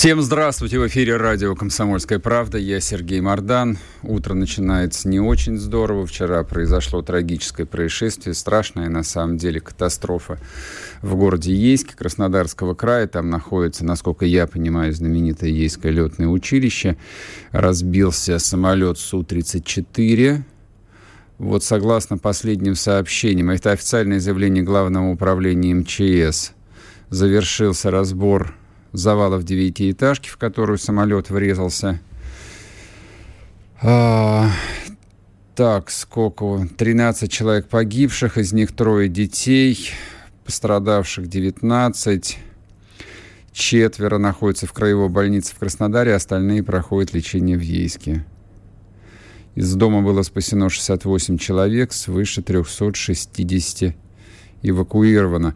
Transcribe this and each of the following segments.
Всем здравствуйте! В эфире радио «Комсомольская правда». Я Сергей Мордан. Утро начинается не очень здорово. Вчера произошло трагическое происшествие, страшная на самом деле катастрофа в городе Ейске Краснодарского края. Там находится, насколько я понимаю, знаменитое Ейское летное училище. Разбился самолет Су-34. Вот согласно последним сообщениям, это официальное заявление Главного управления МЧС, завершился разбор завалов девятиэтажки, в которую самолет врезался. А, так, сколько? 13 человек погибших, из них трое детей, пострадавших 19. Четверо находятся в краевой больнице в Краснодаре, остальные проходят лечение в Ейске. Из дома было спасено 68 человек, свыше 360 эвакуировано.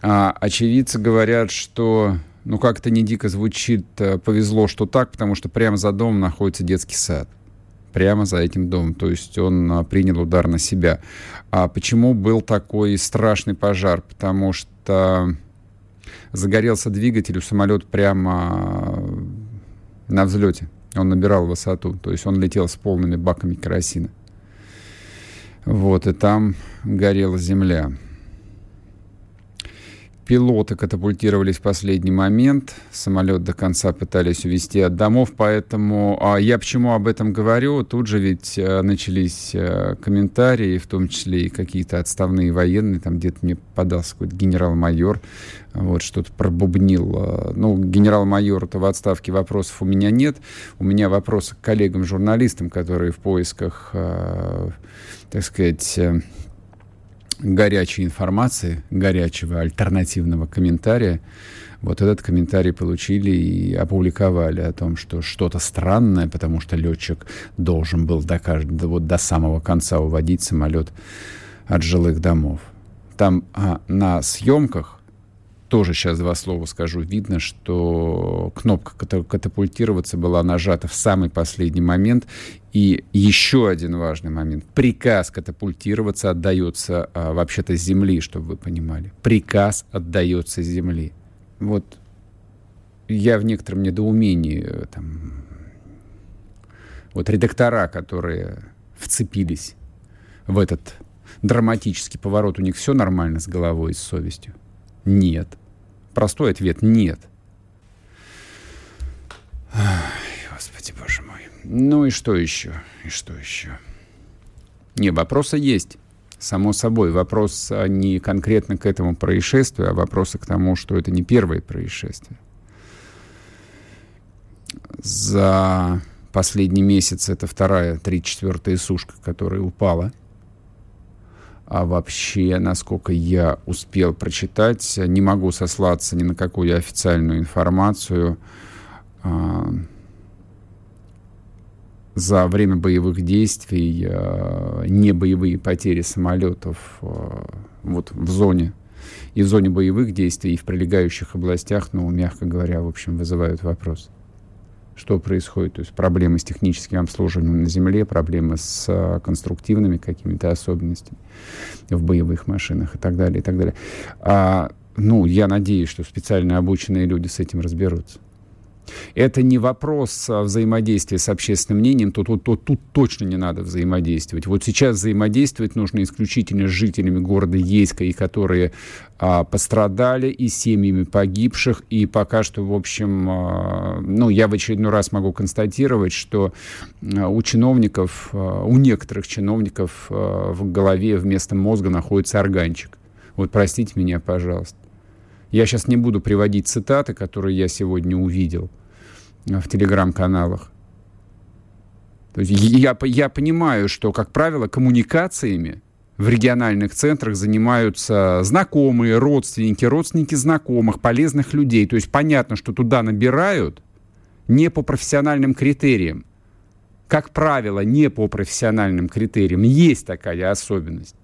А очевидцы говорят, что ну как-то не дико звучит, э, повезло, что так, потому что прямо за домом находится детский сад. Прямо за этим домом. То есть он а, принял удар на себя. А почему был такой страшный пожар? Потому что загорелся двигатель у самолета прямо на взлете. Он набирал высоту. То есть он летел с полными баками керосина. Вот, и там горела земля. Пилоты катапультировались в последний момент. Самолет до конца пытались увезти от домов. Поэтому а я почему об этом говорю? Тут же ведь а, начались а, комментарии, в том числе и какие-то отставные военные. Там где-то мне подался какой-то генерал-майор, вот что-то пробубнил. А, ну, генерал-майор-то в отставке вопросов у меня нет. У меня вопросы к коллегам-журналистам, которые в поисках, так сказать горячей информации, горячего альтернативного комментария. Вот этот комментарий получили и опубликовали о том, что что-то странное, потому что летчик должен был до, каждого, вот до самого конца уводить самолет от жилых домов. Там а, на съемках тоже сейчас два слова скажу. Видно, что кнопка катапультироваться была нажата в самый последний момент. И еще один важный момент. Приказ катапультироваться отдается а, вообще-то земли, чтобы вы понимали. Приказ отдается земли. Вот я в некотором недоумении э, там, вот редактора, которые вцепились в этот драматический поворот, у них все нормально с головой и с совестью? Нет. Простой ответ – нет. Ай, Господи, боже мой. Ну и что еще? И что еще? Не, вопросы есть. Само собой, вопрос а, не конкретно к этому происшествию, а вопросы к тому, что это не первое происшествие. За последний месяц это вторая, три четвертая сушка, которая упала – а вообще, насколько я успел прочитать, не могу сослаться ни на какую официальную информацию. А, за время боевых действий а, не боевые потери самолетов а, вот в зоне и в зоне боевых действий, и в прилегающих областях, ну, мягко говоря, в общем, вызывают вопрос что происходит. То есть проблемы с техническим обслуживанием на Земле, проблемы с а, конструктивными какими-то особенностями в боевых машинах и так далее, и так далее. А, ну, я надеюсь, что специально обученные люди с этим разберутся. Это не вопрос а, взаимодействия с общественным мнением, тут, тут, тут, тут точно не надо взаимодействовать. Вот сейчас взаимодействовать нужно исключительно с жителями города Ейска, и которые а, пострадали, и семьями погибших, и пока что, в общем, а, ну, я в очередной раз могу констатировать, что а, у чиновников, а, у некоторых чиновников в голове вместо мозга находится органчик. Вот простите меня, пожалуйста. Я сейчас не буду приводить цитаты, которые я сегодня увидел в телеграм-каналах. То есть я, я понимаю, что, как правило, коммуникациями в региональных центрах занимаются знакомые, родственники, родственники знакомых, полезных людей. То есть понятно, что туда набирают не по профессиональным критериям. Как правило, не по профессиональным критериям. Есть такая особенность.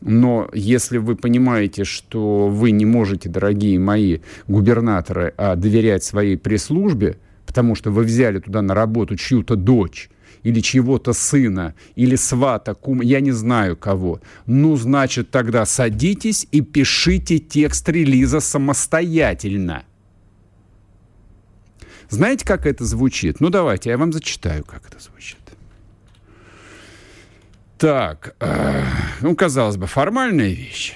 Но если вы понимаете, что вы не можете, дорогие мои губернаторы, а, доверять своей пресс-службе, потому что вы взяли туда на работу чью-то дочь, или чьего-то сына, или свата, кум, я не знаю кого. Ну, значит, тогда садитесь и пишите текст релиза самостоятельно. Знаете, как это звучит? Ну, давайте, я вам зачитаю, как это звучит. Так, э, ну, казалось бы, формальная вещь.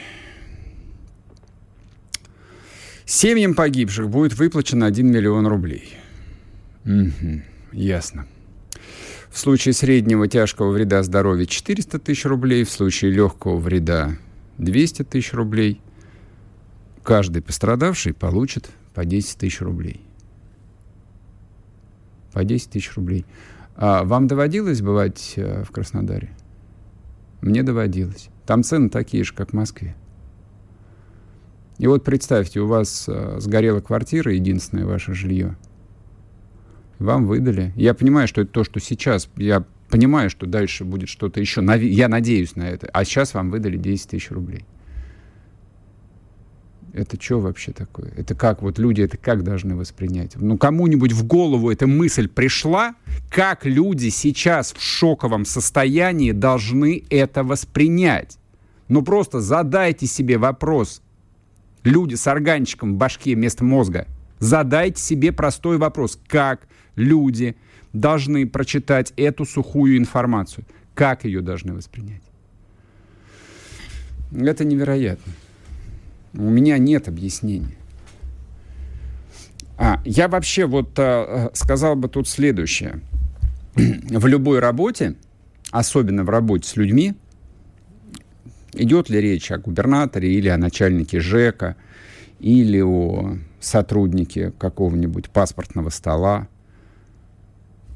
Семьям погибших будет выплачено 1 миллион рублей. Угу, ясно. В случае среднего тяжкого вреда здоровью 400 тысяч рублей, в случае легкого вреда 200 тысяч рублей. Каждый пострадавший получит по 10 тысяч рублей. По 10 тысяч рублей. А вам доводилось бывать э, в Краснодаре? Мне доводилось. Там цены такие же, как в Москве. И вот представьте, у вас э, сгорела квартира, единственное ваше жилье – вам выдали. Я понимаю, что это то, что сейчас. Я понимаю, что дальше будет что-то еще. Я надеюсь на это. А сейчас вам выдали 10 тысяч рублей. Это что вообще такое? Это как? Вот люди это как должны воспринять? Ну, кому-нибудь в голову эта мысль пришла? Как люди сейчас в шоковом состоянии должны это воспринять? Ну, просто задайте себе вопрос. Люди с органчиком в башке вместо мозга. Задайте себе простой вопрос. Как люди должны прочитать эту сухую информацию. Как ее должны воспринять? Это невероятно. У меня нет объяснения. А, я вообще вот а, сказал бы тут следующее. В любой работе, особенно в работе с людьми, идет ли речь о губернаторе или о начальнике ЖЭКа, или о сотруднике какого-нибудь паспортного стола,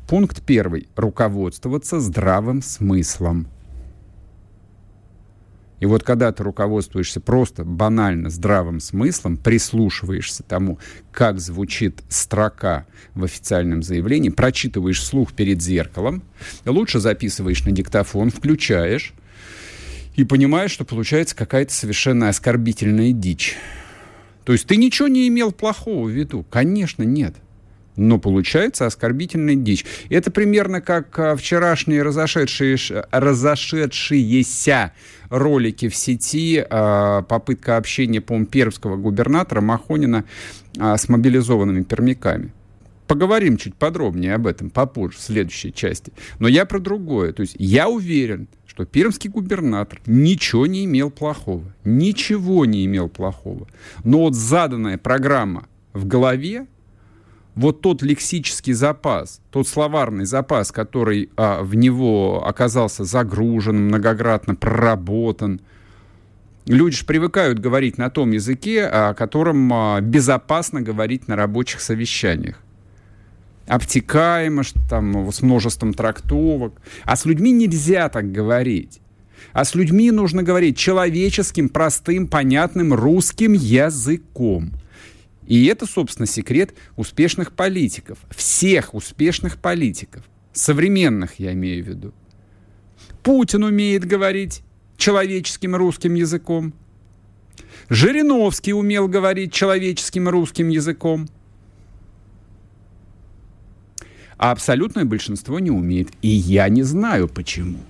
Пункт первый. Руководствоваться здравым смыслом. И вот когда ты руководствуешься просто банально здравым смыслом, прислушиваешься тому, как звучит строка в официальном заявлении, прочитываешь слух перед зеркалом, лучше записываешь на диктофон, включаешь и понимаешь, что получается какая-то совершенно оскорбительная дичь. То есть ты ничего не имел плохого в виду? Конечно, нет но получается оскорбительная дичь. Это примерно как а, вчерашние разошедшие, разошедшиеся ролики в сети, а, попытка общения, по пермского губернатора Махонина а, с мобилизованными пермяками. Поговорим чуть подробнее об этом попозже, в следующей части. Но я про другое. То есть я уверен, что пермский губернатор ничего не имел плохого. Ничего не имел плохого. Но вот заданная программа в голове, вот тот лексический запас, тот словарный запас, который а, в него оказался загружен, многократно проработан, люди же привыкают говорить на том языке, о котором а, безопасно говорить на рабочих совещаниях. Обтекаемо, там, с множеством трактовок. А с людьми нельзя так говорить. А с людьми нужно говорить человеческим, простым, понятным русским языком. И это, собственно, секрет успешных политиков. Всех успешных политиков. Современных, я имею в виду. Путин умеет говорить человеческим русским языком. Жириновский умел говорить человеческим русским языком. А абсолютное большинство не умеет. И я не знаю почему.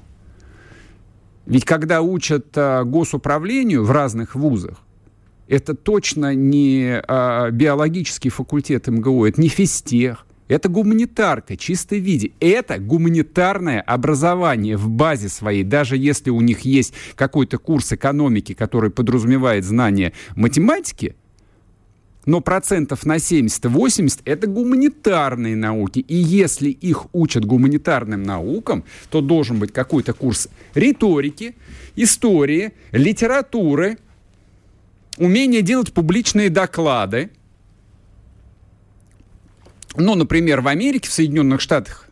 Ведь когда учат а, госуправлению в разных вузах, это точно не а, биологический факультет МГУ, это не физтех, это гуманитарка, чистой виде. Это гуманитарное образование в базе своей, даже если у них есть какой-то курс экономики, который подразумевает знание математики, но процентов на 70-80 это гуманитарные науки. И если их учат гуманитарным наукам, то должен быть какой-то курс риторики, истории, литературы, умение делать публичные доклады. Ну, например, в Америке, в Соединенных Штатах,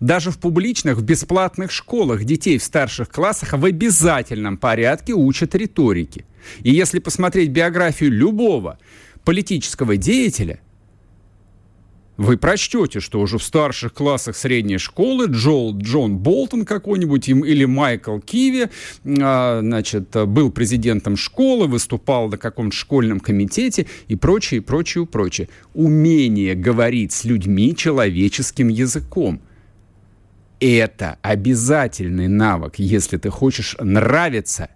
даже в публичных, в бесплатных школах детей в старших классах в обязательном порядке учат риторике. И если посмотреть биографию любого политического деятеля, вы прочтете, что уже в старших классах средней школы Джол, Джон Болтон какой-нибудь или Майкл Киви а, значит, был президентом школы, выступал на каком-то школьном комитете и прочее, прочее, прочее. Умение говорить с людьми человеческим языком. Это обязательный навык, если ты хочешь нравиться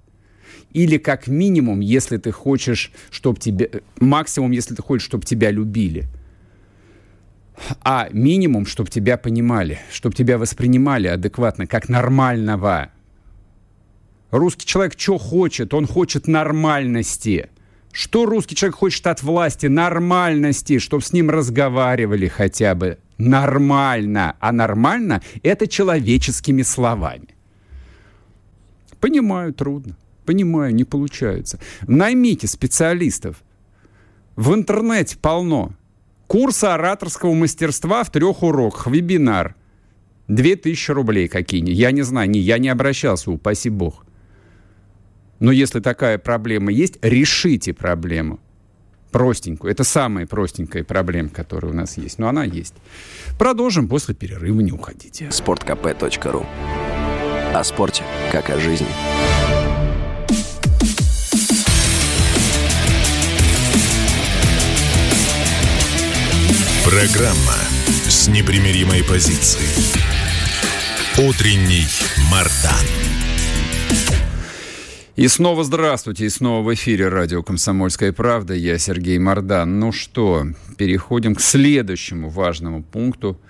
или как минимум, если ты хочешь, чтобы тебя... Максимум, если ты хочешь, чтобы тебя любили – а минимум, чтобы тебя понимали, чтобы тебя воспринимали адекватно, как нормального. Русский человек что хочет? Он хочет нормальности. Что русский человек хочет от власти? Нормальности, чтобы с ним разговаривали хотя бы нормально. А нормально — это человеческими словами. Понимаю, трудно. Понимаю, не получается. Наймите специалистов. В интернете полно. Курсы ораторского мастерства в трех уроках, вебинар. Две тысячи рублей какие-нибудь. Я не знаю, не, я не обращался, упаси бог. Но если такая проблема есть, решите проблему. Простенькую. Это самая простенькая проблема, которая у нас есть. Но она есть. Продолжим после перерыва. Не уходите. sportkp.ru О спорте, как о жизни. Программа с непримиримой позицией. Утренний Мардан. И снова здравствуйте, и снова в эфире радио «Комсомольская правда». Я Сергей Мардан. Ну что, переходим к следующему важному пункту –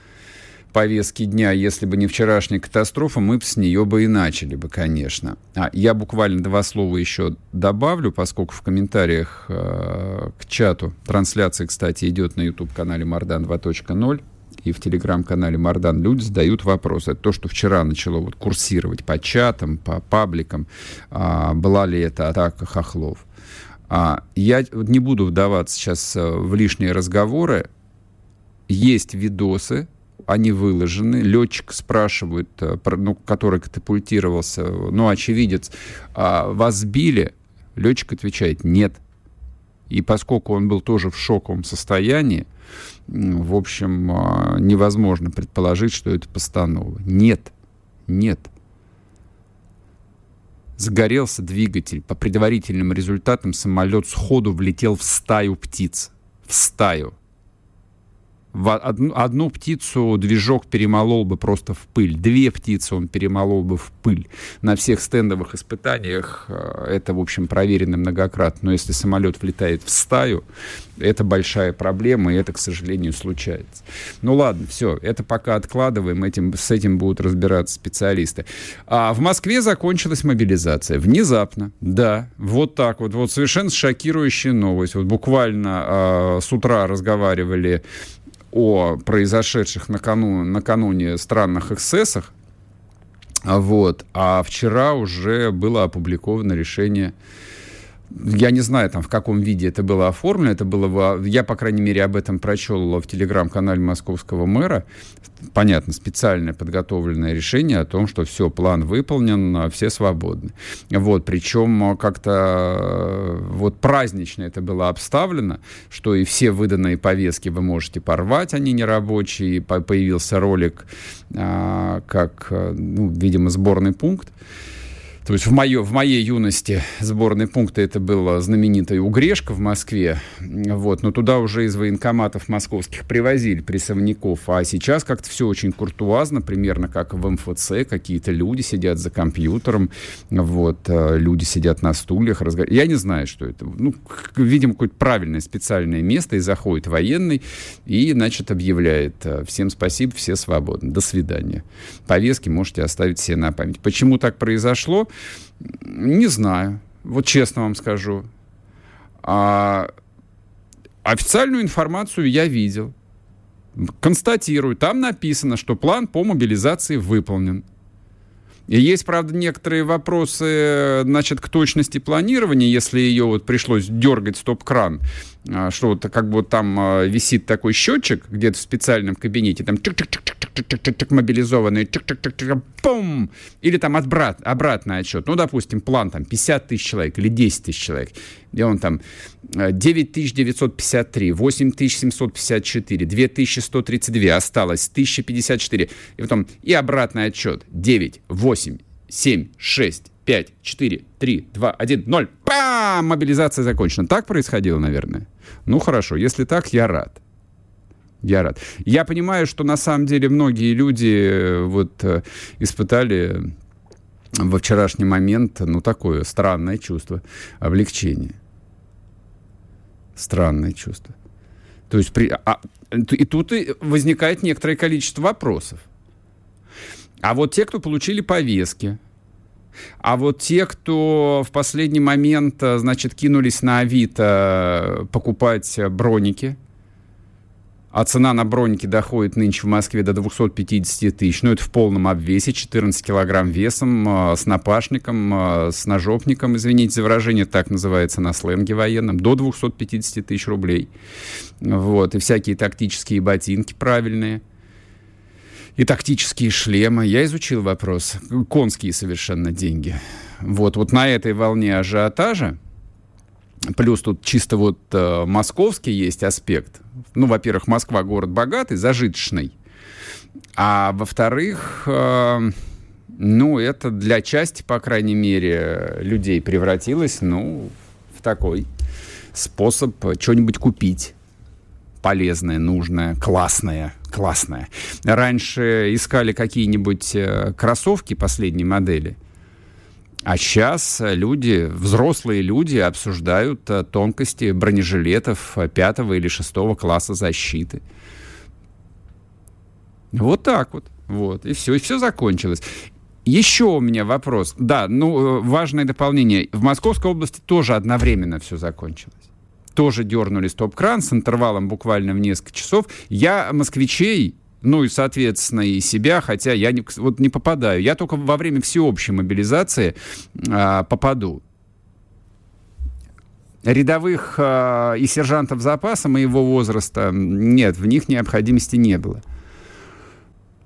повестки дня, если бы не вчерашняя катастрофа, мы бы с нее бы и начали бы, конечно. А, я буквально два слова еще добавлю, поскольку в комментариях э, к чату трансляция, кстати, идет на YouTube-канале Мардан 2.0 и в телеграм-канале Мардан люди задают вопросы. Это то, что вчера начало вот курсировать по чатам, по пабликам. А, была ли это атака хохлов? А, я не буду вдаваться сейчас э, в лишние разговоры. Есть видосы, они выложены. Летчик спрашивает, э, ну, который катапультировался, ну, очевидец, а вас сбили? Летчик отвечает, нет. И поскольку он был тоже в шоковом состоянии, в общем, а, невозможно предположить, что это постанова. Нет, нет. Загорелся двигатель. По предварительным результатам самолет сходу влетел в стаю птиц. В стаю в одну, одну птицу движок перемолол бы просто в пыль, две птицы он перемолол бы в пыль. На всех стендовых испытаниях э, это, в общем, проверено многократно. Но если самолет влетает в стаю, это большая проблема, и это, к сожалению, случается. Ну ладно, все, это пока откладываем, этим, с этим будут разбираться специалисты. А в Москве закончилась мобилизация. Внезапно, да, вот так вот, вот совершенно шокирующая новость. Вот буквально э, с утра разговаривали о произошедших накануне, накануне странных эксцессах, вот, а вчера уже было опубликовано решение я не знаю, там, в каком виде это было оформлено. Это было, я, по крайней мере, об этом прочел в телеграм-канале московского мэра. Понятно, специальное подготовленное решение о том, что все, план выполнен, все свободны. Вот, причем как-то вот празднично это было обставлено, что и все выданные повестки вы можете порвать, они не рабочие. Появился ролик а, как, ну, видимо, сборный пункт. То есть в, моё, в моей юности сборный пункта это была знаменитая Угрешка в Москве. Вот, но туда уже из военкоматов московских привозили прессовников. А сейчас как-то все очень куртуазно, примерно как в МФЦ. Какие-то люди сидят за компьютером, вот, э, люди сидят на стульях. Разговаривают. Я не знаю, что это. Ну, видимо, какое-то правильное специальное место, и заходит военный, и, значит, объявляет э, всем спасибо, все свободны. До свидания. Повестки можете оставить все на память. Почему так произошло? Не знаю. Вот честно вам скажу. А официальную информацию я видел. Констатирую. Там написано, что план по мобилизации выполнен. И есть, правда, некоторые вопросы, значит, к точности планирования, если ее вот пришлось дергать стоп-кран, а, что вот как бы там а, висит такой счетчик где-то в специальном кабинете, там чик-чик-чик-чик мобилизованные, пум! Или там обрат, обратный отчет. Ну, допустим, план там 50 тысяч человек или 10 тысяч человек. И он там 9953, 8754, 2132, осталось 1054. И потом и обратный отчет 9, 8, 7, 6, 5, 4, 3, 2, 1, 0. Пам! Мобилизация закончена. Так происходило, наверное? Ну, хорошо. Если так, я рад. Я рад. Я понимаю, что на самом деле многие люди э, вот э, испытали во вчерашний момент, ну, такое странное чувство облегчения. Странное чувство. То есть при, а, и тут возникает некоторое количество вопросов. А вот те, кто получили повестки, а вот те, кто в последний момент, э, значит, кинулись на Авито покупать броники, а цена на броники доходит нынче в Москве до 250 тысяч. Ну, это в полном обвесе, 14 килограмм весом, э, с напашником, э, с ножопником, извините за выражение, так называется на сленге военном, до 250 тысяч рублей. Вот, и всякие тактические ботинки правильные и тактические шлемы. Я изучил вопрос. Конские совершенно деньги. Вот, вот на этой волне ажиотажа, плюс тут чисто вот э, московский есть аспект. Ну, во-первых, Москва город богатый, зажиточный. А во-вторых, э, ну, это для части, по крайней мере, людей превратилось, ну, в такой способ что-нибудь купить полезное, нужное, классное, классное. Раньше искали какие-нибудь э, кроссовки последней модели, а сейчас люди, взрослые люди, обсуждают э, тонкости бронежилетов пятого или шестого класса защиты. Вот так вот. Вот. И все, и все закончилось. Еще у меня вопрос. Да, ну, э, важное дополнение. В Московской области тоже одновременно все закончилось тоже дернули стоп-кран с интервалом буквально в несколько часов. Я москвичей ну и, соответственно, и себя, хотя я не, вот не попадаю. Я только во время всеобщей мобилизации а, попаду. Рядовых а, и сержантов запаса моего возраста нет, в них необходимости не было.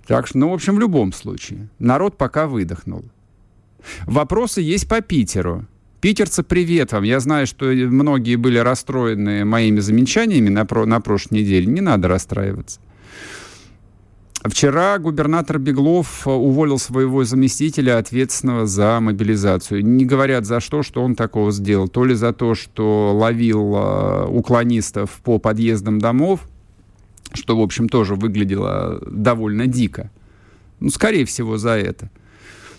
Так что, ну, в общем, в любом случае, народ пока выдохнул. Вопросы есть по Питеру. Питерцы, привет вам. Я знаю, что многие были расстроены моими замечаниями на, про, на прошлой неделе. Не надо расстраиваться. Вчера губернатор Беглов уволил своего заместителя, ответственного за мобилизацию. Не говорят за что, что он такого сделал. То ли за то, что ловил э, уклонистов по подъездам домов, что, в общем, тоже выглядело довольно дико. Ну, скорее всего, за это.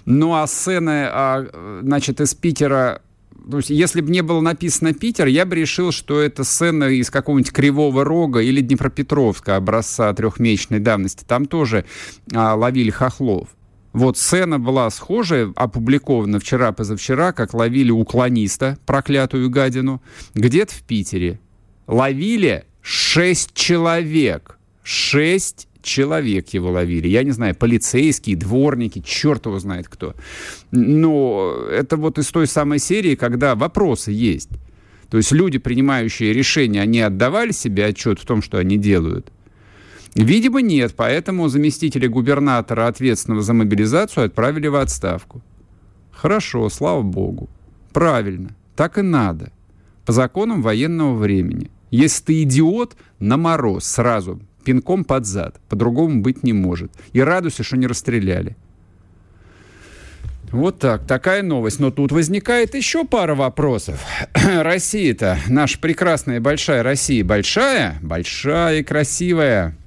Ну, а сцены, а, значит, из Питера то есть, если бы не было написано Питер, я бы решил, что это сцена из какого-нибудь Кривого Рога или Днепропетровска образца трехмесячной давности. Там тоже а, ловили хохлов. Вот сцена была схожая, опубликована вчера-позавчера, как ловили уклониста, проклятую гадину, где-то в Питере. Ловили шесть человек. Шесть человек его ловили. Я не знаю, полицейские, дворники, черт его знает кто. Но это вот из той самой серии, когда вопросы есть. То есть люди, принимающие решения, они отдавали себе отчет в том, что они делают? Видимо, нет, поэтому заместителя губернатора, ответственного за мобилизацию, отправили в отставку. Хорошо, слава богу. Правильно, так и надо. По законам военного времени. Если ты идиот, на мороз сразу пинком под зад. По-другому быть не может. И радуйся, что не расстреляли. Вот так, такая новость. Но тут возникает еще пара вопросов. Россия-то, наша прекрасная большая Россия, большая, большая и красивая.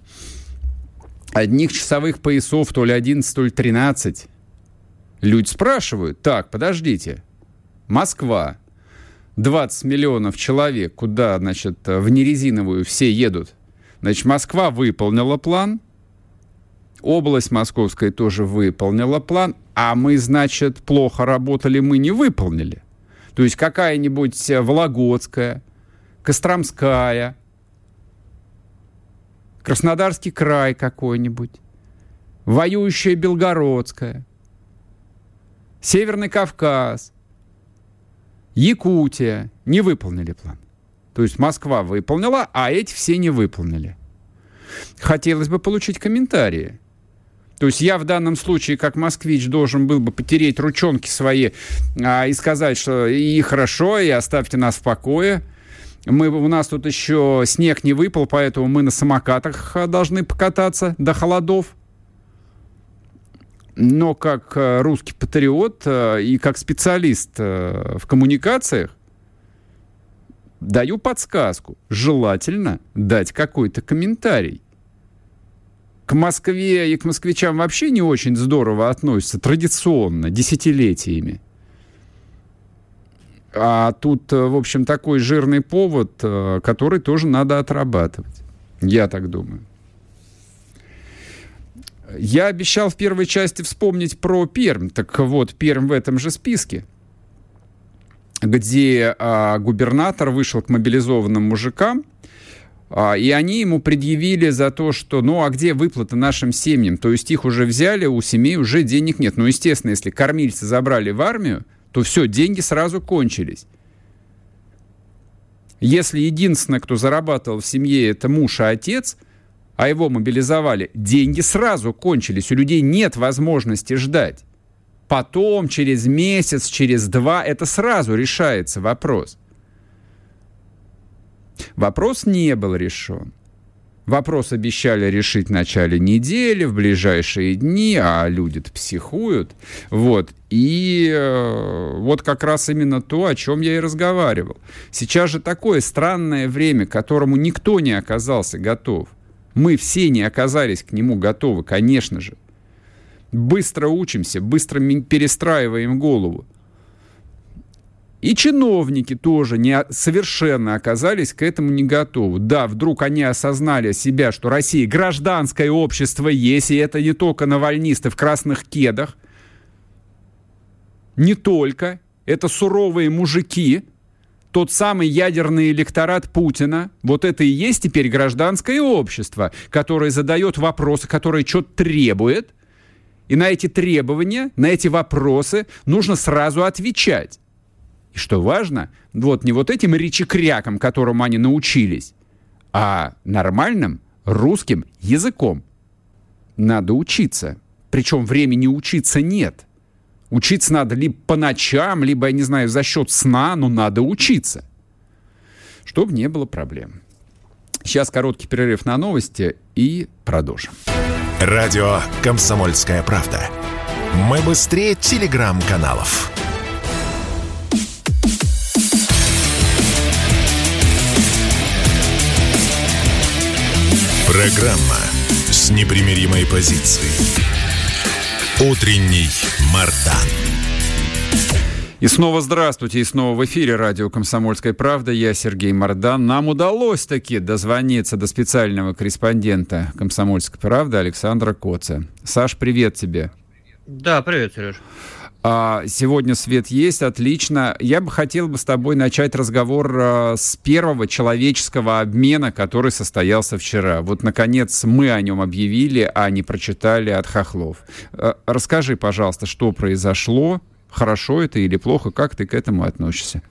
Одних часовых поясов то ли 11, то ли 13. Люди спрашивают, так, подождите, Москва, 20 миллионов человек, куда, значит, в нерезиновую все едут? Значит, Москва выполнила план, область Московская тоже выполнила план, а мы, значит, плохо работали, мы не выполнили. То есть какая-нибудь Вологодская, Костромская, Краснодарский край какой-нибудь, воюющая Белгородская, Северный Кавказ, Якутия не выполнили план. То есть Москва выполнила, а эти все не выполнили. Хотелось бы получить комментарии. То есть я в данном случае, как москвич, должен был бы потереть ручонки свои а, и сказать, что и хорошо, и оставьте нас в покое. Мы, у нас тут еще снег не выпал, поэтому мы на самокатах а, должны покататься до холодов. Но как а, русский патриот а, и как специалист в коммуникациях даю подсказку. Желательно дать какой-то комментарий к Москве и к москвичам вообще не очень здорово относятся традиционно, десятилетиями. А тут, э, в общем, такой жирный повод, э, который тоже надо отрабатывать. Я так думаю. Я обещал в первой части вспомнить про Пермь. Так вот, Пермь в этом же списке, где а, губернатор вышел к мобилизованным мужикам а, и они ему предъявили за то, что, ну, а где выплата нашим семьям? То есть их уже взяли, у семей уже денег нет. Ну, естественно, если кормильцы забрали в армию, то все, деньги сразу кончились. Если единственное, кто зарабатывал в семье, это муж и отец, а его мобилизовали, деньги сразу кончились. У людей нет возможности ждать. Потом, через месяц, через два, это сразу решается вопрос. Вопрос не был решен. Вопрос обещали решить в начале недели, в ближайшие дни, а люди-то психуют. Вот. И э, вот как раз именно то, о чем я и разговаривал. Сейчас же такое странное время, к которому никто не оказался готов. Мы все не оказались к нему готовы, конечно же. Быстро учимся, быстро перестраиваем голову. И чиновники тоже не, совершенно оказались к этому не готовы. Да, вдруг они осознали себя, что Россия гражданское общество есть, и это не только навальнисты в красных кедах, не только, это суровые мужики, тот самый ядерный электорат Путина, вот это и есть теперь гражданское общество, которое задает вопросы, которое что-то требует, и на эти требования, на эти вопросы нужно сразу отвечать. И что важно, вот не вот этим речекряком, которому они научились, а нормальным русским языком. Надо учиться. Причем времени учиться нет. Учиться надо либо по ночам, либо, я не знаю, за счет сна, но надо учиться. Чтобы не было проблем. Сейчас короткий перерыв на новости и продолжим. Радио «Комсомольская правда». Мы быстрее телеграм-каналов. Программа с непримиримой позицией. Утренний Мардан. И снова здравствуйте, и снова в эфире радио «Комсомольская правда». Я Сергей Мордан. Нам удалось таки дозвониться до специального корреспондента «Комсомольской правды» Александра Коца. Саш, привет тебе. Да, привет, Сереж. А, сегодня свет есть, отлично. Я бы хотел бы с тобой начать разговор а, с первого человеческого обмена, который состоялся вчера. Вот, наконец, мы о нем объявили, а не прочитали от хохлов. А, расскажи, пожалуйста, что произошло, хорошо это или плохо, как ты к этому относишься?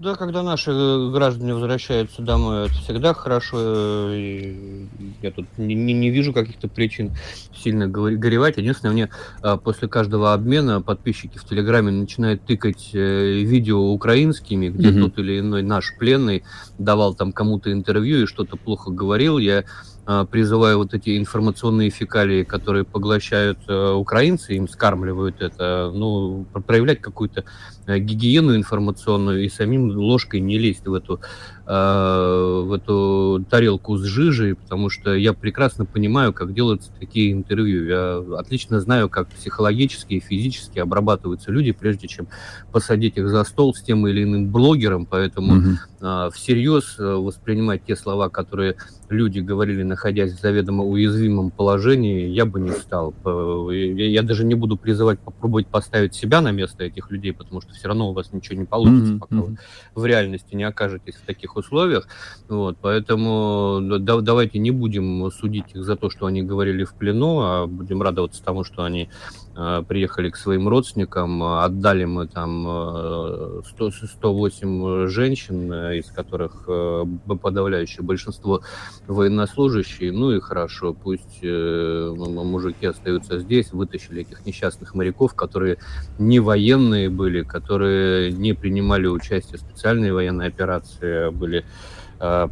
Да, когда наши э, граждане возвращаются домой, это всегда хорошо. Э, и я тут не, не, вижу каких-то причин сильно горевать. Единственное, мне а, после каждого обмена подписчики в Телеграме начинают тыкать э, видео украинскими, где mm-hmm. тот или иной наш пленный давал там кому-то интервью и что-то плохо говорил. Я а, призываю вот эти информационные фекалии, которые поглощают украинцы, им скармливают это, ну, проявлять какую-то Э, гигиену информационную и самим ложкой не лезть в эту, э, в эту тарелку с жижей, потому что я прекрасно понимаю, как делаются такие интервью. Я отлично знаю, как психологически и физически обрабатываются люди, прежде чем посадить их за стол с тем или иным блогером, поэтому угу. э, всерьез э, воспринимать те слова, которые люди говорили, находясь в заведомо уязвимом положении, я бы не стал. Я даже не буду призывать попробовать поставить себя на место этих людей, потому что все равно у вас ничего не получится, mm-hmm. пока вы в реальности не окажетесь в таких условиях. Вот, поэтому да, давайте не будем судить их за то, что они говорили в плену, а будем радоваться тому, что они приехали к своим родственникам, отдали мы там 100, 108 женщин, из которых подавляющее большинство военнослужащие, ну и хорошо, пусть мужики остаются здесь, вытащили этих несчастных моряков, которые не военные были, которые не принимали участие в специальной военной операции, а были Э,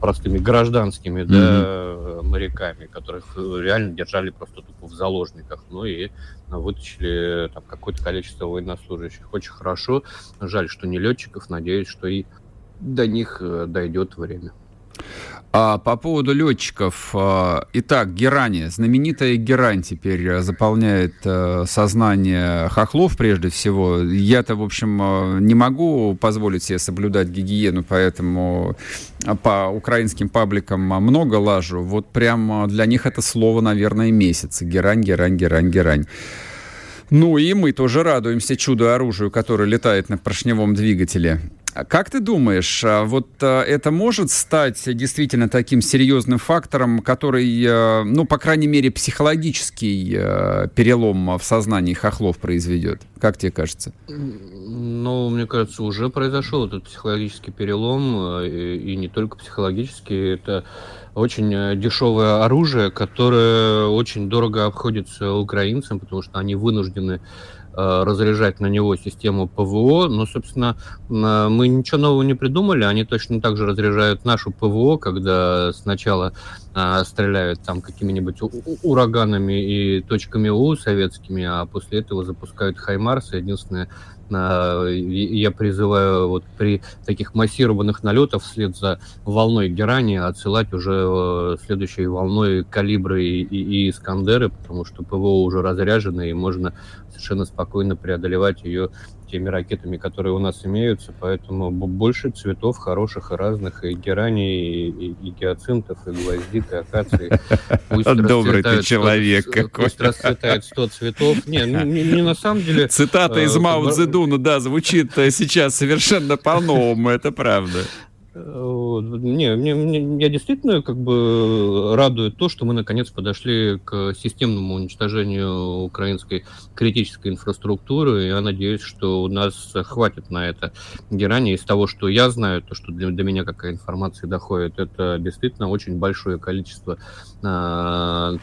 простыми гражданскими mm-hmm. да, моряками, которых реально держали просто тупо в заложниках, ну и вытащили там какое-то количество военнослужащих. Очень хорошо. Жаль, что не летчиков. Надеюсь, что и до них э, дойдет время. А по поводу летчиков. А, итак, Герани. Знаменитая Герань теперь заполняет э, сознание хохлов прежде всего. Я-то, в общем, э, не могу позволить себе соблюдать гигиену, поэтому по украинским пабликам много лажу. Вот прям для них это слово, наверное, месяц. Герань, герань, герань, герань. Ну и мы тоже радуемся чудо-оружию, которое летает на поршневом двигателе. Как ты думаешь, а вот а, это может стать действительно таким серьезным фактором, который, а, ну, по крайней мере, психологический перелом в сознании хохлов произведет? Как тебе кажется? Ну, мне кажется, уже произошел этот психологический перелом, и не только психологический, это очень дешевое оружие, которое очень дорого обходится украинцам, потому что они вынуждены разряжать на него систему ПВО, но, собственно, э, мы ничего нового не придумали, они точно так же разряжают нашу ПВО, когда сначала э, стреляют там какими-нибудь ураганами и точками У советскими, а после этого запускают Хаймарсы. Единственное, я призываю вот при таких массированных налетах вслед за волной Герани отсылать уже следующей волной калибры и, и, и Искандеры, потому что ПВО уже разряжены, и можно совершенно спокойно преодолевать ее теми ракетами, которые у нас имеются, поэтому больше цветов хороших и разных, и герани, и, и, и гиацинтов, и гвоздик, и акации. Добрый ты человек 100, какой. Пусть расцветает 100 цветов. Не, не, не на самом деле... Цитата из э, Мао Цзэдуна, да, звучит сейчас совершенно по-новому, это правда. Не, мне, мне, я действительно как бы радует то, что мы наконец подошли к системному уничтожению украинской критической инфраструктуры. Я надеюсь, что у нас хватит на это герани. Из того, что я знаю, то, что для, до меня какая информация доходит, это действительно очень большое количество а,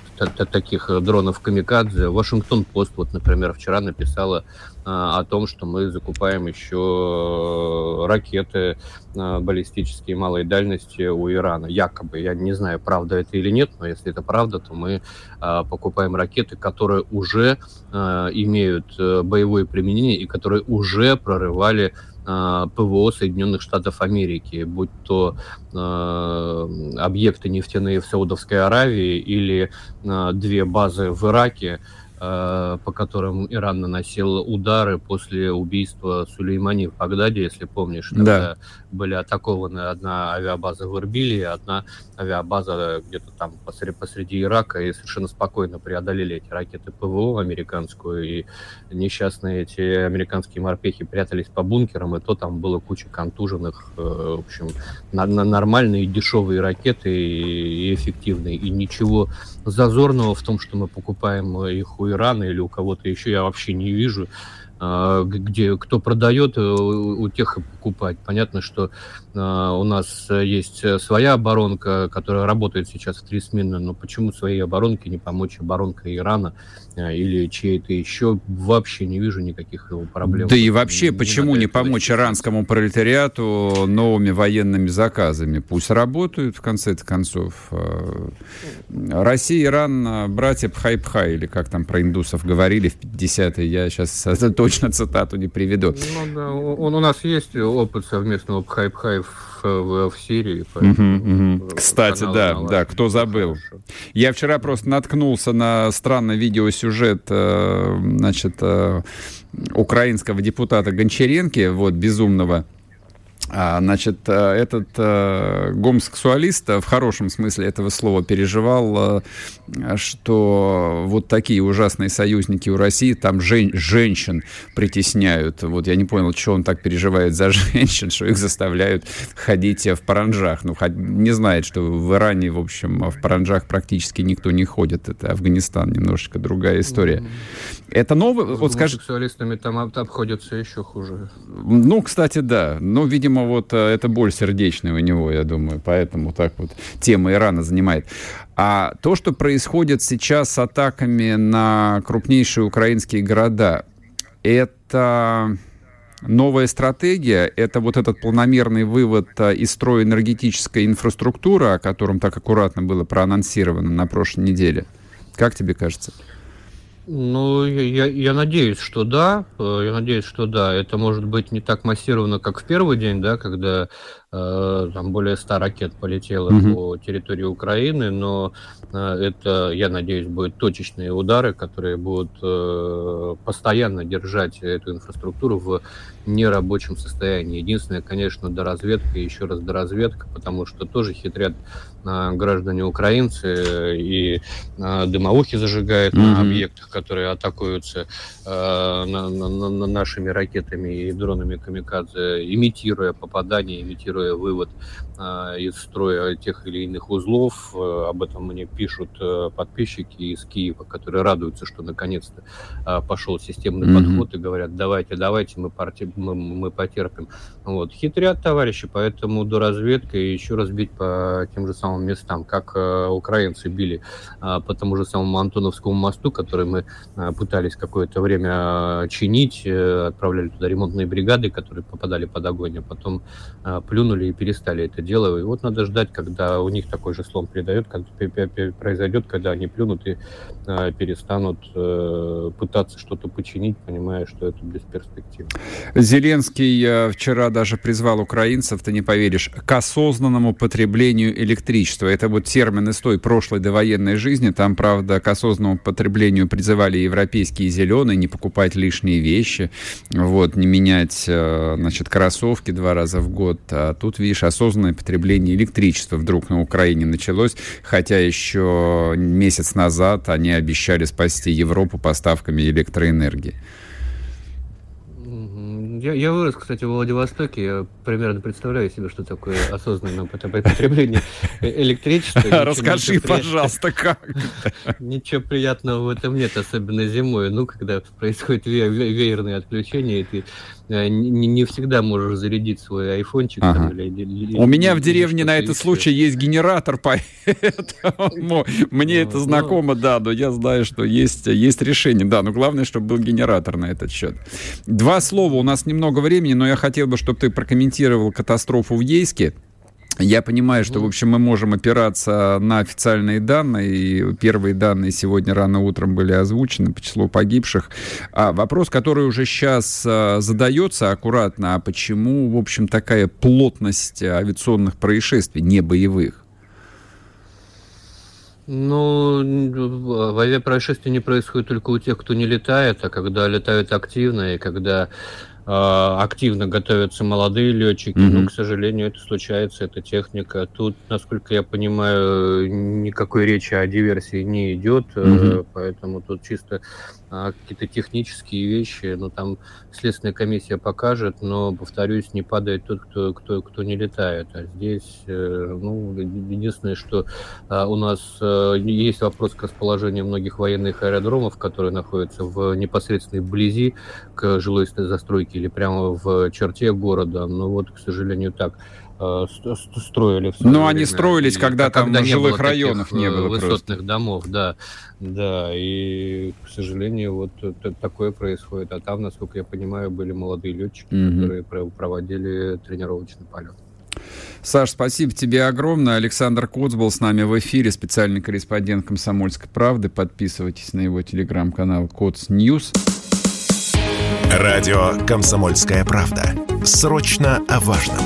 таких дронов камикадзе. Вашингтон-Пост, вот, например, вчера написала о том, что мы закупаем еще э, ракеты а, баллистические малой дальности у Ирана. Якобы, я не знаю, правда это или нет, но если это правда, то мы покупаем ракеты, которые уже имеют э, боевое применение и которые уже прорывали ПВО Соединенных Штатов Америки, будь то э, объекты нефтяные в Саудовской Аравии или э, две базы в Ираке, Э, по которым Иран наносил удары после убийства Сулеймани в Багдаде, если помнишь. Да. Были атакованы одна авиабаза в Ирбиле, одна авиабаза где-то там посреди, посреди Ирака, и совершенно спокойно преодолели эти ракеты ПВО американскую, и несчастные эти американские морпехи прятались по бункерам, и то там было куча контуженных, э, в общем, на, на нормальные дешевые ракеты и, и эффективные, и ничего зазорного в том, что мы покупаем их у Ирана или у кого-то еще, я вообще не вижу. А, где кто продает, э, у тех и покупать. Понятно, что а, у нас есть своя оборонка, которая работает сейчас в три смены, но почему своей оборонке не помочь оборонке Ирана или чьей-то еще, вообще не вижу никаких проблем. Да и вообще, не, почему не, не помочь иранскому пролетариату новыми военными заказами? Пусть работают, в конце концов. Россия, Иран, братья Пхай-Пхай, или как там про индусов говорили в 50-е, я сейчас точно цитату не приведу. Ну, да, он, у нас есть опыт совместного пхай-пхай в, в, в Сирии. Поэтому угу, угу. Кстати, да, наладить. да, кто забыл. Хорошо. Я вчера просто наткнулся на странный видеосюжет, э, значит, э, украинского депутата Гончаренки, вот, безумного, значит, э, этот э, гомосексуалист в хорошем смысле этого слова переживал, э, что вот такие ужасные союзники у России там жен, женщин притесняют. Вот я не понял, что он так переживает за женщин, что их заставляют ходить в паранжах. Ну, не знает, что в Иране, в общем, в паранжах практически никто не ходит. Это Афганистан, немножечко другая история. Это новый... С вот скажи... сексуалистами там обходятся еще хуже. Ну, кстати, да. Но, видимо, вот э, это боль сердечная у него, я думаю. Поэтому так вот тема Ирана занимает. А то, что происходит сейчас с атаками на крупнейшие украинские города, это новая стратегия, это вот этот планомерный вывод э, из строя энергетической инфраструктуры, о котором так аккуратно было проанонсировано на прошлой неделе. Как тебе кажется? Ну, я, я надеюсь, что да. Э, я надеюсь, что да. Это может быть не так массированно, как в первый день, да, когда там более 100 ракет полетело mm-hmm. по территории Украины, но э, это, я надеюсь, будут точечные удары, которые будут э, постоянно держать эту инфраструктуру в нерабочем состоянии. Единственное, конечно, доразведка, еще раз доразведка, потому что тоже хитрят э, граждане украинцы и э, дымовухи зажигают mm-hmm. на объектах, которые атакуются э, на, на, на нашими ракетами и дронами камикадзе, имитируя попадание, имитируя вывод из строя тех или иных узлов. Э, об этом мне пишут э, подписчики из Киева, которые радуются, что наконец-то э, пошел системный mm-hmm. подход и говорят, давайте, давайте, мы партия мы, мы потерпим. Вот. Хитрят товарищи, поэтому до разведки еще раз бить по тем же самым местам, как э, украинцы били э, по тому же самому Антоновскому мосту, который мы э, пытались какое-то время э, чинить, э, отправляли туда ремонтные бригады, которые попадали под огонь, а потом э, плюнули и перестали это делать. И вот надо ждать, когда у них такой же слом когда произойдет, когда они плюнут и э, перестанут э, пытаться что-то починить, понимая, что это бесперспективно. Зеленский э, вчера даже призвал украинцев, ты не поверишь, к осознанному потреблению электричества. Это вот термин из той прошлой довоенной жизни. Там, правда, к осознанному потреблению призывали европейские зеленые, не покупать лишние вещи, вот, не менять, э, значит, кроссовки два раза в год. А тут, видишь, осознанное потребление электричества вдруг на Украине началось, хотя еще месяц назад они обещали спасти Европу поставками электроэнергии. Я, я вырос, кстати, в Владивостоке. Я примерно представляю себе, что такое осознанное потребление э, электричества. Расскажи, пожалуйста, как? Ничего приятного в этом нет, особенно зимой. Ну, когда происходит веерное отключение, и ты не, не всегда можешь зарядить свой айфончик. Ага. или, или, У меня в деревне на этот случай есть генератор, поэтому мне это знакомо, да, но я знаю, что есть, есть решение, да, но главное, чтобы был генератор на этот счет. Два слова, у нас немного времени, но я хотел бы, чтобы ты прокомментировал катастрофу в Ейске. Я понимаю, что, в общем, мы можем опираться на официальные данные. И первые данные сегодня рано утром были озвучены по числу погибших. А вопрос, который уже сейчас а, задается аккуратно, а почему, в общем, такая плотность авиационных происшествий, не боевых? Ну, в авиапроисшествии не происходит только у тех, кто не летает, а когда летают активно, и когда активно готовятся молодые летчики, mm-hmm. но, к сожалению, это случается, это техника. Тут, насколько я понимаю, никакой речи о диверсии не идет, mm-hmm. поэтому тут чисто а, какие-то технические вещи, ну, там следственная комиссия покажет, но, повторюсь, не падает тот, кто, кто, кто не летает. А здесь, э, ну, единственное, что а, у нас э, есть вопрос к расположению многих военных аэродромов, которые находятся в непосредственной близи к жилой застройке или прямо в черте города. Но вот, к сожалению, так. Э, строили. В Но они строились, когда, там когда жилых районов не было высотных просто. домов, да, да, и к сожалению вот такое происходит. А там, насколько я понимаю, были молодые летчики, угу. которые проводили тренировочный полет. Саш, спасибо тебе огромное. Александр Коц был с нами в эфире, специальный корреспондент «Комсомольской правды». Подписывайтесь на его телеграм-канал «Коц News». Радио «Комсомольская правда». Срочно о важном.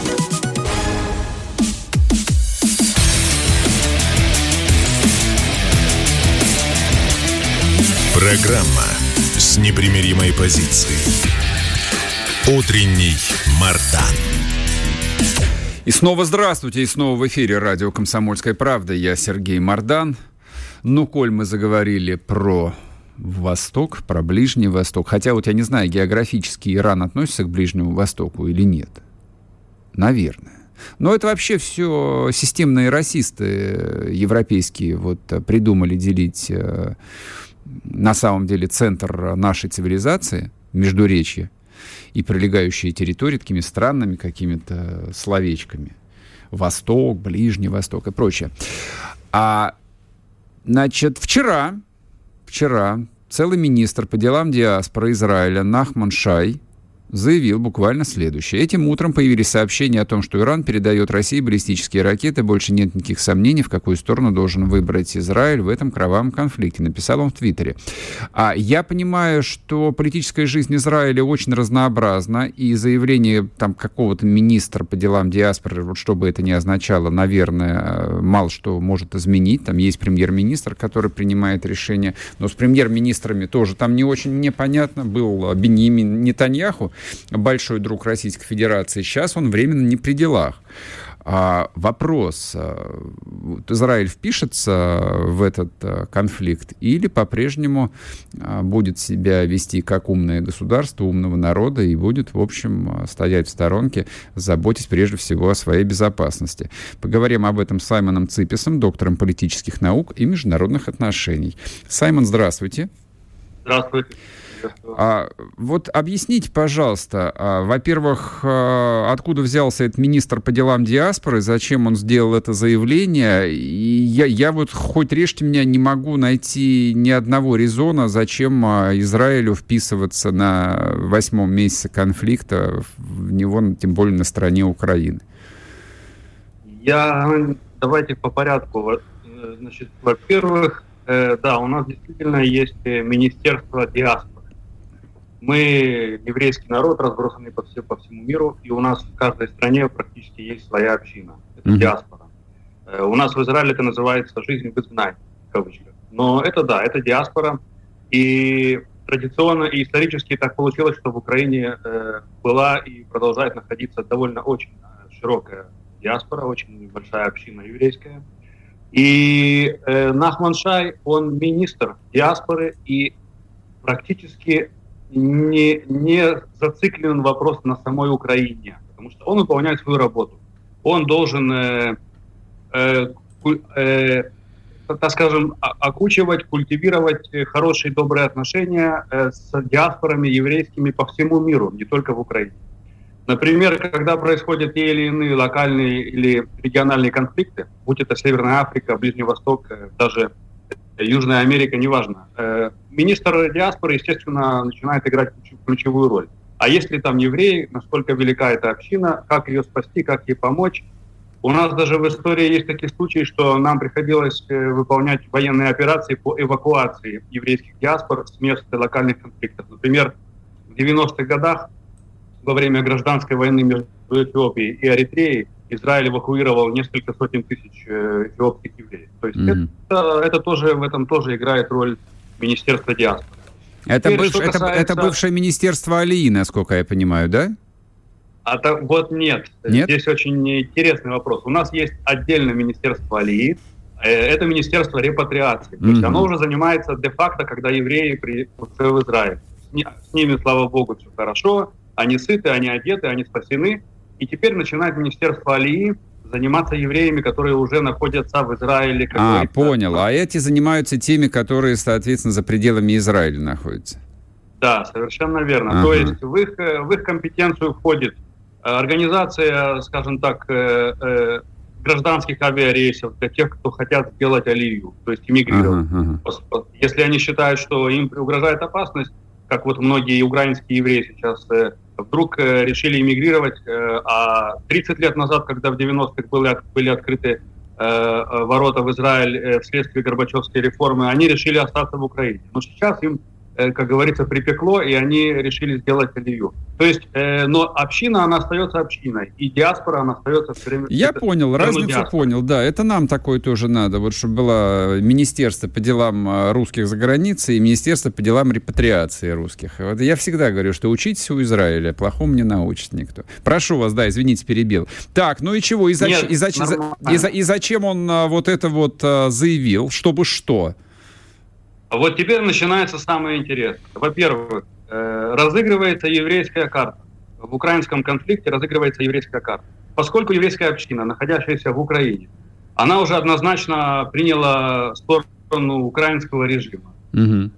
Программа с непримиримой позицией. Утренний Мардан. И снова здравствуйте, и снова в эфире радио «Комсомольская правда». Я Сергей Мордан. Ну, коль мы заговорили про Восток, про Ближний Восток, хотя вот я не знаю, географически Иран относится к Ближнему Востоку или нет. Наверное. Но это вообще все системные расисты европейские вот придумали делить э, на самом деле центр нашей цивилизации, Междуречье, и прилегающие территории такими странными какими-то словечками. Восток, Ближний Восток и прочее. А, значит, вчера, вчера целый министр по делам диаспоры Израиля Нахман Шай заявил буквально следующее. Этим утром появились сообщения о том, что Иран передает России баллистические ракеты. Больше нет никаких сомнений, в какую сторону должен выбрать Израиль в этом кровавом конфликте. Написал он в Твиттере. А я понимаю, что политическая жизнь Израиля очень разнообразна, и заявление там какого-то министра по делам диаспоры, вот что бы это ни означало, наверное, мало что может изменить. Там есть премьер-министр, который принимает решения, но с премьер-министрами тоже там не очень непонятно. Был Беньямин Нетаньяху, большой друг Российской Федерации. Сейчас он временно не при делах. А, вопрос, а, Израиль впишется в этот а, конфликт или по-прежнему а, будет себя вести как умное государство, умного народа и будет, в общем, стоять в сторонке, заботясь прежде всего о своей безопасности. Поговорим об этом с Саймоном Циписом, доктором политических наук и международных отношений. Саймон, здравствуйте. Здравствуйте. А, вот объясните, пожалуйста, а, во-первых, а, откуда взялся этот министр по делам диаспоры, зачем он сделал это заявление? И я, я вот хоть режьте меня не могу найти ни одного резона, зачем а, Израилю вписываться на восьмом месяце конфликта, в него, тем более на стороне Украины. Я давайте по порядку. Э, значит, во-первых, э, да, у нас действительно есть э, Министерство диаспоры мы еврейский народ, разбросанный по, все, по всему миру, и у нас в каждой стране практически есть своя община. Это mm-hmm. диаспора. Э, у нас в Израиле это называется «жизнь в изгнании», в кавычках. Но это да, это диаспора. И традиционно и исторически так получилось, что в Украине э, была и продолжает находиться довольно очень широкая диаспора, очень большая община еврейская. И э, Нахман Шай, он министр диаспоры, и практически не, не зациклен вопрос на самой Украине, потому что он выполняет свою работу. Он должен, э, э, э, так скажем, окучивать, культивировать хорошие, добрые отношения э, с диаспорами еврейскими по всему миру, не только в Украине. Например, когда происходят те или иные локальные или региональные конфликты, будь это Северная Африка, Ближний Восток, э, даже Южная Америка, неважно. Э, министр диаспоры, естественно, начинает играть ключевую роль. А если там евреи, насколько велика эта община, как ее спасти, как ей помочь. У нас даже в истории есть такие случаи, что нам приходилось э, выполнять военные операции по эвакуации еврейских диаспор с мест локальных конфликтов. Например, в 90-х годах во время гражданской войны между Эфиопией и Эритреей Израиль эвакуировал несколько сотен тысяч э, эфиопских евреев. То есть mm-hmm. это, это тоже в этом тоже играет роль Министерства диаспоры. Это, Теперь, быв... касается... это, это бывшее министерство Алии, насколько я понимаю, да? А то, вот нет. нет. Здесь очень интересный вопрос. У нас есть отдельное министерство Алии. Э, это министерство репатриации. То mm-hmm. есть оно уже занимается де-факто, когда евреи приехали в Израиль. С ними, слава богу, все хорошо. Они сыты, они одеты, они спасены. И теперь начинает Министерство Алии заниматься евреями, которые уже находятся в Израиле. А, понял. А эти занимаются теми, которые, соответственно, за пределами Израиля находятся. Да, совершенно верно. Ага. То есть в их, в их компетенцию входит э, организация, скажем так, э, э, гражданских авиарейсов для тех, кто хотят сделать Алию, то есть эмигрировать. Ага, ага. Если они считают, что им угрожает опасность, как вот многие украинские евреи сейчас вдруг э, решили эмигрировать, э, а 30 лет назад, когда в 90-х были, были открыты э, ворота в Израиль вследствие Горбачевской реформы, они решили остаться в Украине. Но сейчас им как говорится, припекло, и они решили сделать алию. То есть, э, но община, она остается общиной, и диаспора, она остается все время... Я это, понял, разницу диаспора. понял, да, это нам такое тоже надо, вот чтобы было Министерство по делам э, русских за границей и Министерство по делам репатриации русских. Вот я всегда говорю, что учитесь у Израиля, плохому не научит никто. Прошу вас, да, извините, перебил. Так, ну и чего, и, зач... Нет, и, зач... и, за... и зачем он э, вот это вот заявил, чтобы что? А вот теперь начинается самое интересное. Во-первых, э, разыгрывается еврейская карта. В украинском конфликте разыгрывается еврейская карта. Поскольку еврейская община, находящаяся в Украине, она уже однозначно приняла сторону украинского режима. Угу.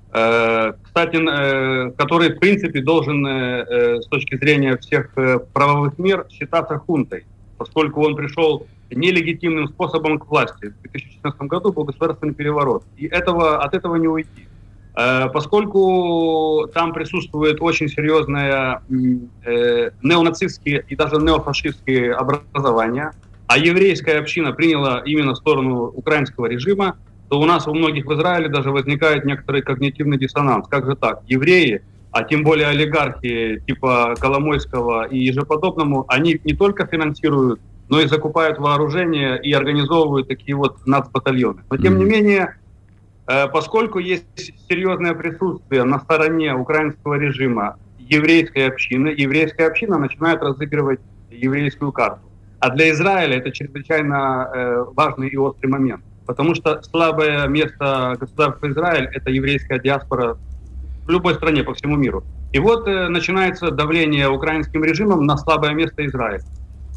Кстати, э, который, в принципе, должен с точки зрения всех правовых мер считаться хунтой, поскольку он пришел нелегитимным способом к власти. В 2016 году был государственный переворот. И этого, от этого не уйти. Э, поскольку там присутствует очень серьезное э, неонацистские и даже неофашистские образования, а еврейская община приняла именно сторону украинского режима, то у нас у многих в Израиле даже возникает некоторый когнитивный диссонанс. Как же так? Евреи, а тем более олигархи типа Коломойского и ежеподобному, они не только финансируют но и закупают вооружение и организовывают такие вот нацбатальоны. Но тем не менее, э, поскольку есть серьезное присутствие на стороне украинского режима еврейской общины, еврейская община начинает разыгрывать еврейскую карту. А для Израиля это чрезвычайно э, важный и острый момент. Потому что слабое место государства Израиль – это еврейская диаспора в любой стране по всему миру. И вот э, начинается давление украинским режимом на слабое место Израиля.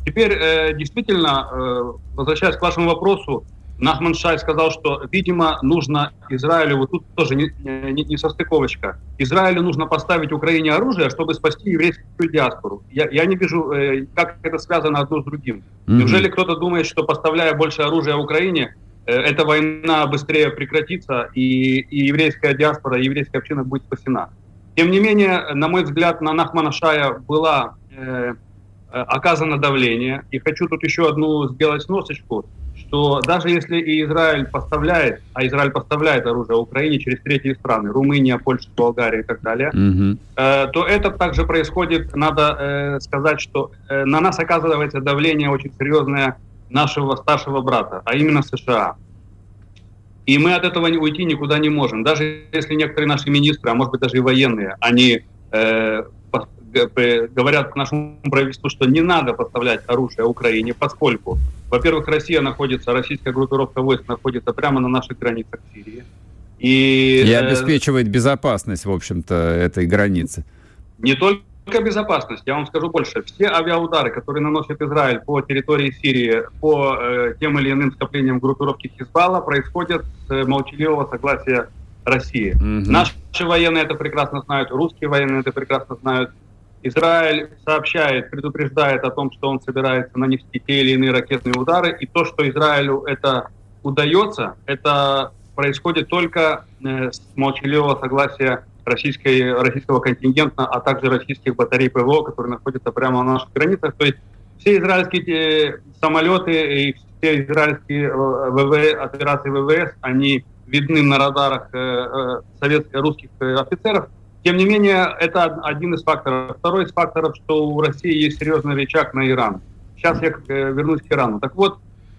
Теперь, э, действительно, э, возвращаясь к вашему вопросу, Нахман Шай сказал, что, видимо, нужно Израилю, вот тут тоже не, не, не состыковочка, Израилю нужно поставить Украине оружие, чтобы спасти еврейскую диаспору. Я, я не вижу, э, как это связано одно с другим. Mm-hmm. Неужели кто-то думает, что поставляя больше оружия Украине, э, эта война быстрее прекратится, и, и еврейская диаспора, и еврейская община будет спасена? Тем не менее, на мой взгляд, на Нахмана Шая была... Э, оказано давление. И хочу тут еще одну сделать сносочку, что даже если и Израиль поставляет, а Израиль поставляет оружие Украине через третьи страны, Румыния, Польша, Болгария и так далее, mm-hmm. э, то это также происходит, надо э, сказать, что э, на нас оказывается давление очень серьезное нашего старшего брата, а именно США. И мы от этого уйти никуда не можем. Даже если некоторые наши министры, а может быть даже и военные, они э, говорят к нашему правительству, что не надо поставлять оружие Украине, поскольку, во-первых, Россия находится, российская группировка войск находится прямо на наших границах Сирии. И, и э, обеспечивает безопасность, в общем-то, этой границы. Не только безопасность, я вам скажу больше. Все авиаудары, которые наносит Израиль по территории Сирии, по э, тем или иным скоплениям группировки Хизбалла, происходят с э, молчаливого согласия России. Угу. Наши военные это прекрасно знают, русские военные это прекрасно знают. Израиль сообщает, предупреждает о том, что он собирается нанести те или иные ракетные удары, и то, что Израилю это удается, это происходит только э, с молчаливого согласия российской, российского контингента, а также российских батарей ПВО, которые находятся прямо на наших границах. То есть все израильские э, самолеты и все израильские э, ВВ, операции ВВС, они видны на радарах советских русских офицеров, тем не менее, это один из факторов. Второй из факторов, что у России есть серьезный рычаг на Иран. Сейчас я э, вернусь к Ирану. Так вот,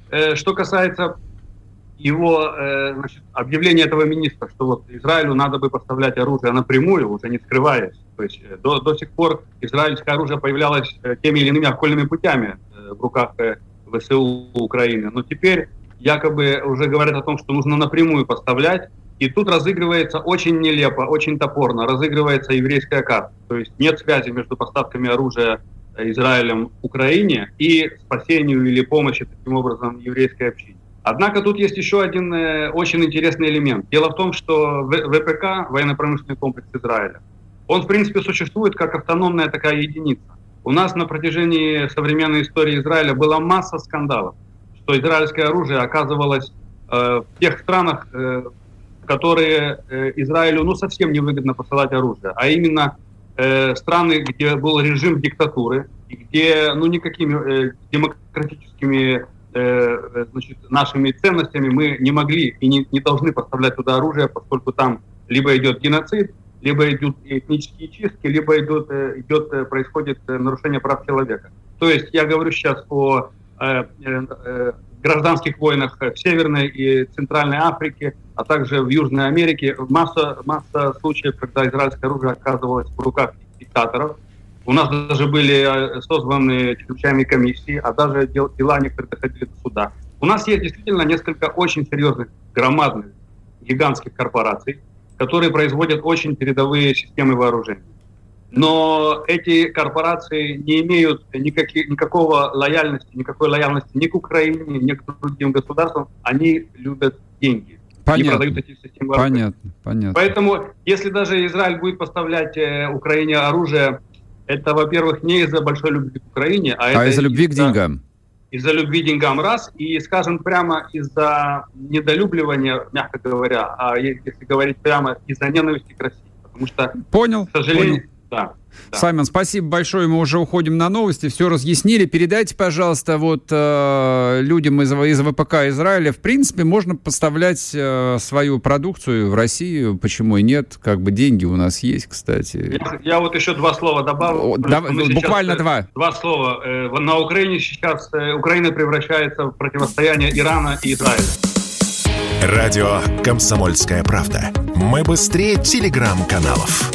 э, что касается его э, значит, объявления этого министра, что вот Израилю надо бы поставлять оружие напрямую, уже не скрываясь. То есть до, до сих пор израильское оружие появлялось теми или иными окольными путями в руках ВСУ Украины. Но теперь якобы уже говорят о том, что нужно напрямую поставлять. И тут разыгрывается очень нелепо, очень топорно, разыгрывается еврейская карта. То есть нет связи между поставками оружия Израилем Украине и спасению или помощи таким образом еврейской общине. Однако тут есть еще один э, очень интересный элемент. Дело в том, что ВПК, военно-промышленный комплекс Израиля, он в принципе существует как автономная такая единица. У нас на протяжении современной истории Израиля была масса скандалов, что израильское оружие оказывалось э, в тех странах, э, которые э, Израилю ну, совсем невыгодно посылать оружие, а именно э, страны, где был режим диктатуры, где ну, никакими э, демократическими значит, нашими ценностями мы не могли и не, не должны поставлять туда оружие, поскольку там либо идет геноцид, либо идут этнические чистки, либо идет, идет, происходит нарушение прав человека. То есть я говорю сейчас о гражданских войнах в Северной и Центральной Африке, а также в Южной Америке. Масса, масса случаев, когда израильское оружие оказывалось в руках диктаторов. У нас даже были созданы чрезвычайные комиссии, а даже дела некоторые доходили до суда. У нас есть действительно несколько очень серьезных, громадных, гигантских корпораций, которые производят очень передовые системы вооружения. Но эти корпорации не имеют никаких, никакого лояльности, никакой лояльности ни к Украине, ни к другим государствам. Они любят деньги. Понятно. Они продают эти системы вооружения. Понятно, понятно. Поэтому, если даже Израиль будет поставлять э, Украине оружие, это, во-первых, не из-за большой любви к Украине, а, а из-за любви из к деньгам из-за любви к деньгам раз, и, скажем прямо, из-за недолюбливания, мягко говоря, а если говорить прямо, из-за ненависти к России. Потому что, понял, к сожалению, понял. Да. Да. Саймон, спасибо большое. Мы уже уходим на новости. Все разъяснили. Передайте, пожалуйста, вот э, людям из, из ВПК Израиля. В принципе, можно поставлять э, свою продукцию в Россию. Почему и нет? Как бы деньги у нас есть, кстати. Я, я вот еще два слова добавлю. Да, буквально сейчас, два. Два слова. Э, на Украине сейчас э, Украина превращается в противостояние Ирана и Израиля. Радио «Комсомольская правда». Мы быстрее телеграм-каналов.